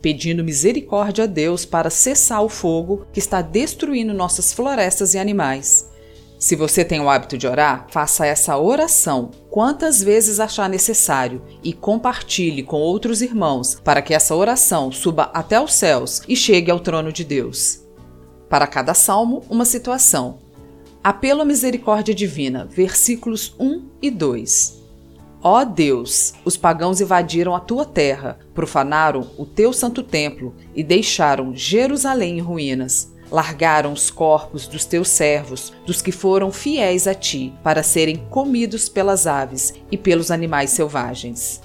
pedindo misericórdia a Deus para cessar o fogo que está destruindo nossas florestas e animais. Se você tem o hábito de orar, faça essa oração quantas vezes achar necessário e compartilhe com outros irmãos para que essa oração suba até os céus e chegue ao trono de Deus. Para cada salmo, uma situação. Apelo à misericórdia divina, versículos 1 e 2. Ó Deus, os pagãos invadiram a tua terra, profanaram o teu santo templo e deixaram Jerusalém em ruínas largaram os corpos dos teus servos, dos que foram fiéis a ti, para serem comidos pelas aves e pelos animais selvagens.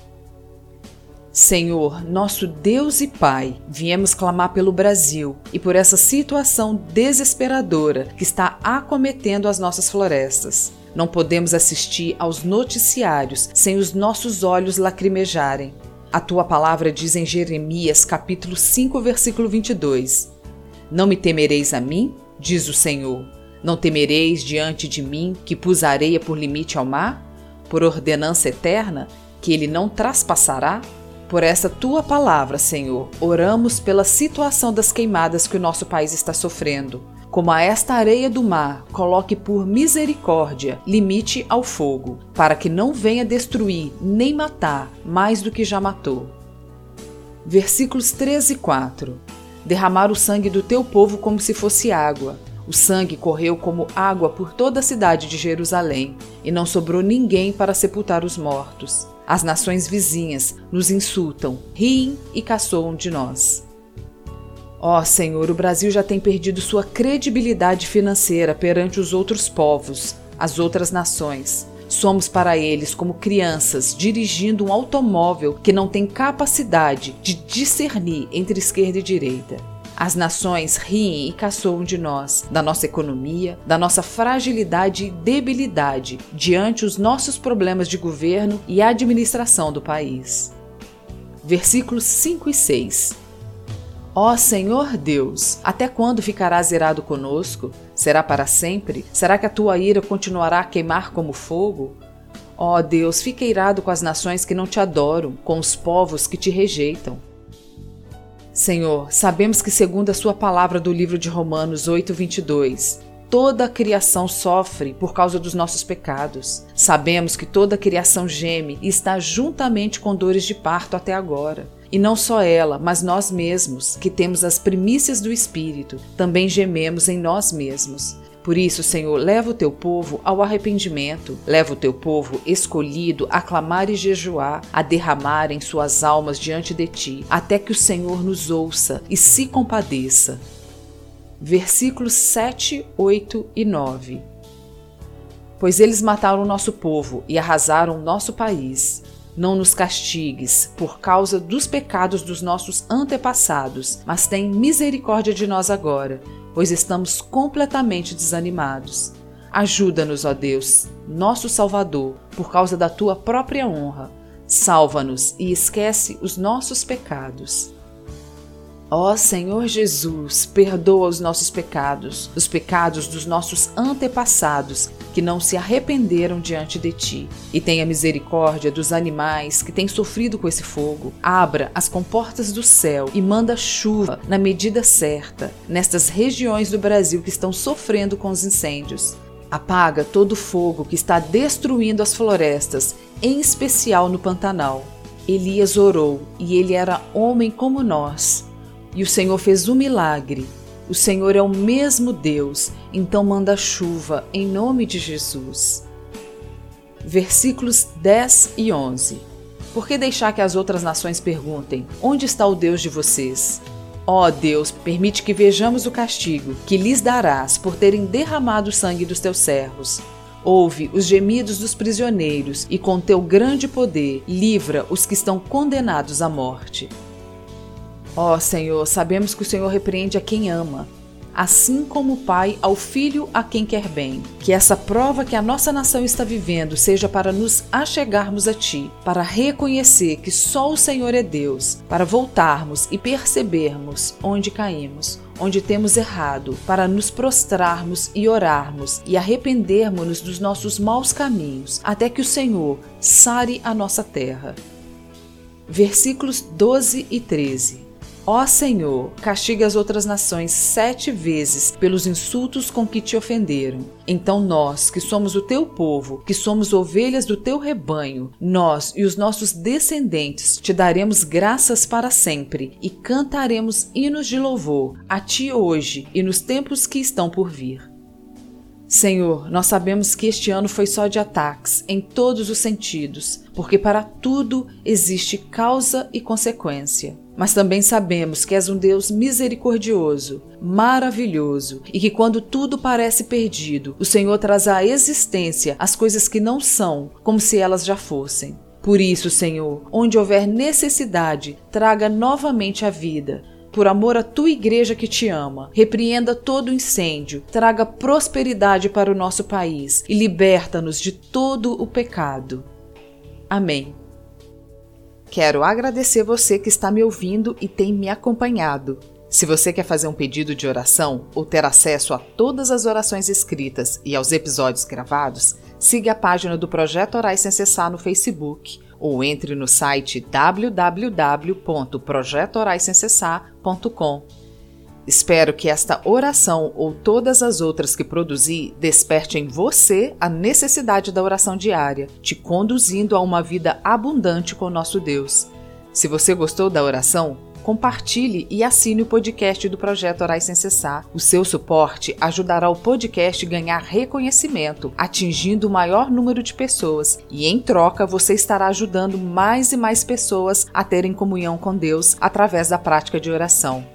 Senhor, nosso Deus e Pai, viemos clamar pelo Brasil e por essa situação desesperadora que está acometendo as nossas florestas. Não podemos assistir aos noticiários sem os nossos olhos lacrimejarem. A tua palavra diz em Jeremias, capítulo 5, versículo 22: não me temereis a mim, diz o Senhor. Não temereis diante de mim, que pus a areia por limite ao mar, por ordenança eterna, que ele não traspassará? Por essa tua palavra, Senhor, oramos pela situação das queimadas que o nosso país está sofrendo. Como a esta areia do mar, coloque por misericórdia limite ao fogo, para que não venha destruir nem matar mais do que já matou. Versículos 13 e 4 derramar o sangue do teu povo como se fosse água. O sangue correu como água por toda a cidade de Jerusalém, e não sobrou ninguém para sepultar os mortos. As nações vizinhas nos insultam, riem e caçoam de nós. Ó oh, Senhor, o Brasil já tem perdido sua credibilidade financeira perante os outros povos, as outras nações. Somos para eles como crianças dirigindo um automóvel que não tem capacidade de discernir entre esquerda e direita. As nações riem e caçoam de nós, da nossa economia, da nossa fragilidade e debilidade diante os nossos problemas de governo e administração do país. Versículos 5 e 6 Ó Senhor Deus, até quando ficarás irado conosco? Será para sempre? Será que a tua ira continuará a queimar como fogo? Ó Deus, fica irado com as nações que não te adoram, com os povos que te rejeitam. Senhor, sabemos que, segundo a Sua palavra do livro de Romanos 8, 22, toda a criação sofre por causa dos nossos pecados. Sabemos que toda a criação geme e está juntamente com dores de parto até agora. E não só ela, mas nós mesmos, que temos as primícias do Espírito, também gememos em nós mesmos. Por isso, Senhor, leva o teu povo ao arrependimento, leva o teu povo escolhido a clamar e jejuar, a derramar em suas almas diante de ti, até que o Senhor nos ouça e se compadeça. Versículos 7, 8 e 9. Pois eles mataram o nosso povo e arrasaram o nosso país. Não nos castigues por causa dos pecados dos nossos antepassados, mas tem misericórdia de nós agora, pois estamos completamente desanimados. Ajuda-nos, ó Deus, nosso Salvador, por causa da tua própria honra. Salva-nos e esquece os nossos pecados. Ó Senhor Jesus, perdoa os nossos pecados, os pecados dos nossos antepassados que não se arrependeram diante de ti. E tenha misericórdia dos animais que têm sofrido com esse fogo. Abra as comportas do céu e manda chuva na medida certa nestas regiões do Brasil que estão sofrendo com os incêndios. Apaga todo o fogo que está destruindo as florestas, em especial no Pantanal. Elias orou e ele era homem como nós e o Senhor fez um milagre. O Senhor é o mesmo Deus, então manda chuva em nome de Jesus. Versículos 10 e 11. Por que deixar que as outras nações perguntem: Onde está o Deus de vocês? Ó oh Deus, permite que vejamos o castigo que lhes darás por terem derramado o sangue dos teus servos. Ouve os gemidos dos prisioneiros e, com teu grande poder, livra os que estão condenados à morte. Ó oh, Senhor, sabemos que o Senhor repreende a quem ama. assim como o Pai ao Filho a quem quer bem. Que essa prova que a nossa nação está vivendo seja para nos achegarmos a Ti, para reconhecer que só o Senhor é Deus, para voltarmos e percebermos onde caímos, onde temos errado, para nos prostrarmos e orarmos e arrependermos-nos dos nossos maus caminhos, até que o Senhor sare a nossa terra. Versículos 12 e 13. Ó Senhor, castiga as outras nações sete vezes pelos insultos com que te ofenderam. Então nós, que somos o teu povo, que somos ovelhas do teu rebanho, nós e os nossos descendentes te daremos graças para sempre e cantaremos hinos de louvor a ti hoje e nos tempos que estão por vir. Senhor, nós sabemos que este ano foi só de ataques, em todos os sentidos, porque para tudo existe causa e consequência. Mas também sabemos que és um Deus misericordioso, maravilhoso e que quando tudo parece perdido, o Senhor traz à existência as coisas que não são, como se elas já fossem. Por isso, Senhor, onde houver necessidade, traga novamente a vida. Por amor à tua igreja que te ama, repreenda todo incêndio, traga prosperidade para o nosso país e liberta-nos de todo o pecado. Amém. Quero agradecer você que está me ouvindo e tem me acompanhado. Se você quer fazer um pedido de oração ou ter acesso a todas as orações escritas e aos episódios gravados, siga a página do Projeto Orais Sem Cessar no Facebook ou entre no site www.projetoraissemcessar.com. Espero que esta oração ou todas as outras que produzi desperte em você a necessidade da oração diária, te conduzindo a uma vida abundante com nosso Deus. Se você gostou da oração, compartilhe e assine o podcast do Projeto Orais Sem Cessar. O seu suporte ajudará o podcast a ganhar reconhecimento, atingindo o maior número de pessoas, e em troca você estará ajudando mais e mais pessoas a terem comunhão com Deus através da prática de oração.